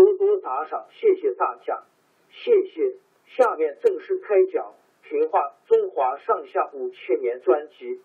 多多打赏，谢谢大家，谢谢。下面正式开讲《评话中华上下五千年》专辑。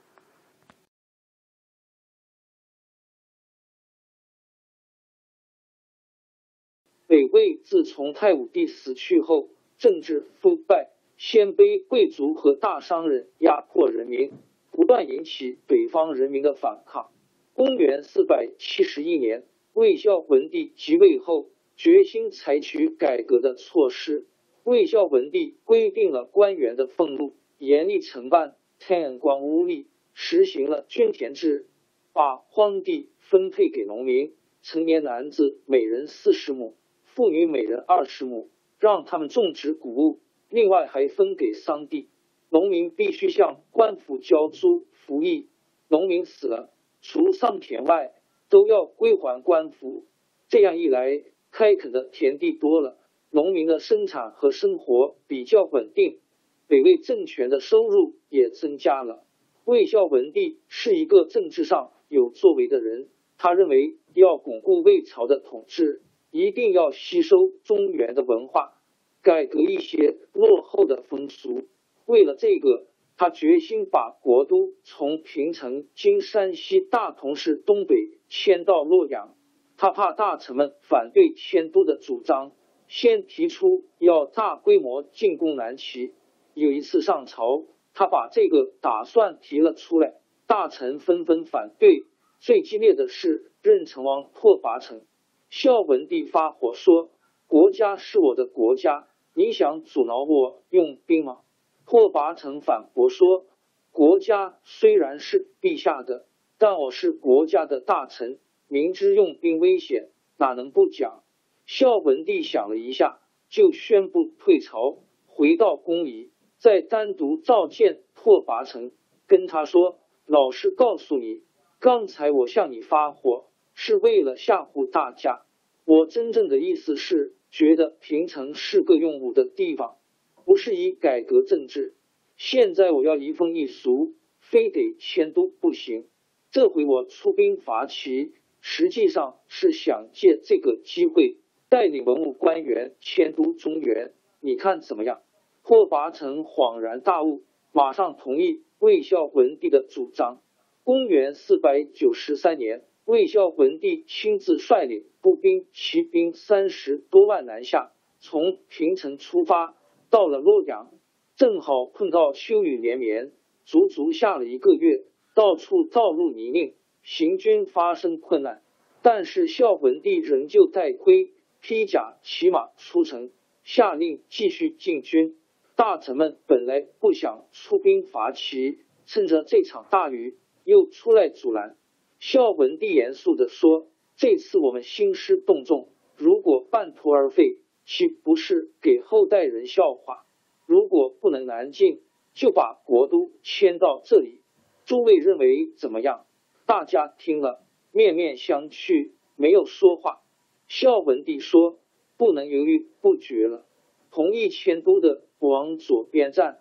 北魏自从太武帝死去后，政治腐败，鲜卑贵族和大商人压迫人民，不断引起北方人民的反抗。公元四百七十一年，魏孝文帝即位后。决心采取改革的措施。魏孝文帝规定了官员的俸禄，严厉惩办贪官污吏，实行了均田制，把荒地分配给农民，成年男子每人四十亩，妇女每人二十亩，让他们种植谷物。另外还分给桑地，农民必须向官府交租服役。农民死了，除桑田外，都要归还官府。这样一来，开垦的田地多了，农民的生产和生活比较稳定，北魏政权的收入也增加了。魏孝文帝是一个政治上有作为的人，他认为要巩固魏朝的统治，一定要吸收中原的文化，改革一些落后的风俗。为了这个，他决心把国都从平城（今山西大同市东北）迁到洛阳。他怕大臣们反对迁都的主张，先提出要大规模进攻南齐。有一次上朝，他把这个打算提了出来，大臣纷纷反对。最激烈的是任城王拓跋成。孝文帝发火说：“国家是我的国家，你想阻挠我用兵吗？”拓跋成反驳说：“国家虽然是陛下的，但我是国家的大臣。”明知用兵危险，哪能不讲？孝文帝想了一下，就宣布退朝，回到宫里，再单独召见拓跋成，跟他说：“老实告诉你，刚才我向你发火，是为了吓唬大家。我真正的意思是，觉得平城是个用武的地方，不是以改革政治。现在我要移风易俗，非得迁都不行。这回我出兵伐齐。”实际上是想借这个机会带领文武官员迁都中原，你看怎么样？拓跋成恍然大悟，马上同意魏孝文帝的主张。公元四百九十三年，魏孝文帝亲自率领步兵、骑兵三十多万南下，从平城出发，到了洛阳，正好碰到秋雨连绵，足足下了一个月，到处道路泥泞。行军发生困难，但是孝文帝仍旧带盔披甲骑马出城，下令继续进军。大臣们本来不想出兵伐齐，趁着这场大雨又出来阻拦。孝文帝严肃地说：“这次我们兴师动众，如果半途而废，岂不是给后代人笑话？如果不能南进，就把国都迁到这里。诸位认为怎么样？”大家听了，面面相觑，没有说话。孝文帝说：“不能犹豫不决了。同意迁都的往左边站，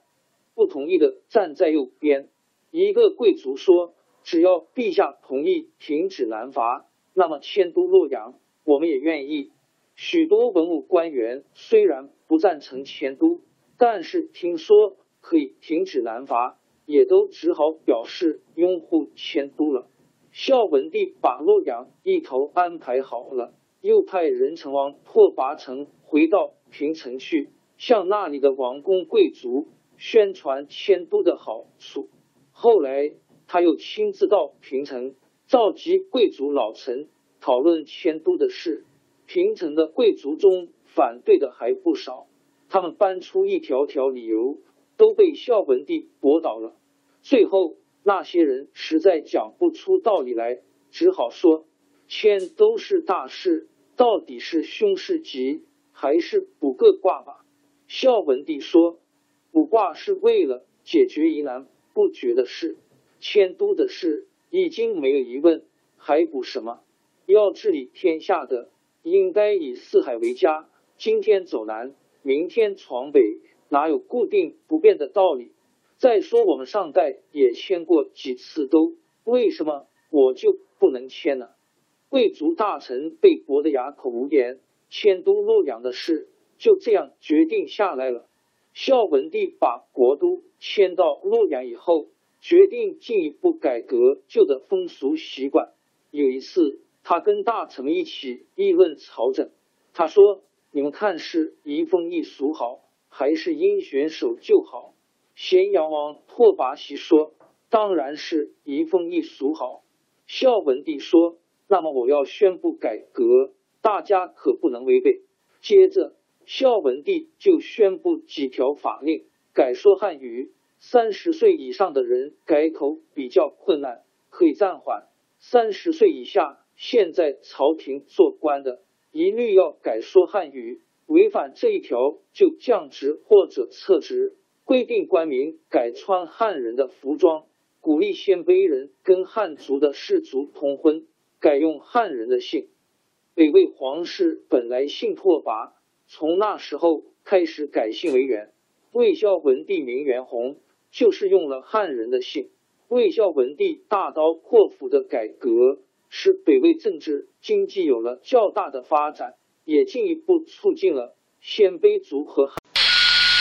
不同意的站在右边。一个贵族说：“只要陛下同意停止南伐，那么迁都洛阳，我们也愿意。”许多文武官员虽然不赞成迁都，但是听说可以停止南伐，也都只好表示拥护迁都了。孝文帝把洛阳一头安排好了，又派仁成王拓跋成回到平城去，向那里的王公贵族宣传迁都的好处。后来他又亲自到平城，召集贵族老臣讨论迁都的事。平城的贵族中反对的还不少，他们搬出一条条理由，都被孝文帝驳倒了。最后那些人实在讲不出道理来，只好说迁都是大事，到底是凶是吉，还是卜个卦吧。孝文帝说，卜卦是为了解决疑难不决的事，迁都的事已经没有疑问，还卜什么？要治理天下的。应该以四海为家，今天走南，明天闯北，哪有固定不变的道理？再说我们上代也迁过几次都，为什么我就不能迁呢？贵族大臣被驳得哑口无言，迁都洛阳的事就这样决定下来了。孝文帝把国都迁到洛阳以后，决定进一步改革旧的风俗习惯。有一次。他跟大臣一起议论朝政。他说：“你们看是移风易俗好，还是应选守旧好？”咸阳王拓跋喜说：“当然是移风易俗好。”孝文帝说：“那么我要宣布改革，大家可不能违背。”接着，孝文帝就宣布几条法令，改说汉语。三十岁以上的人改口比较困难，可以暂缓；三十岁以下。现在朝廷做官的一律要改说汉语，违反这一条就降职或者撤职。规定官民改穿汉人的服装，鼓励鲜卑人跟汉族的士族通婚，改用汉人的姓。北魏皇室本来姓拓跋，从那时候开始改姓为元。魏孝文帝名元宏，就是用了汉人的姓。魏孝文帝大刀阔斧的改革。使北魏政治经济有了较大的发展，也进一步促进了鲜卑族和汉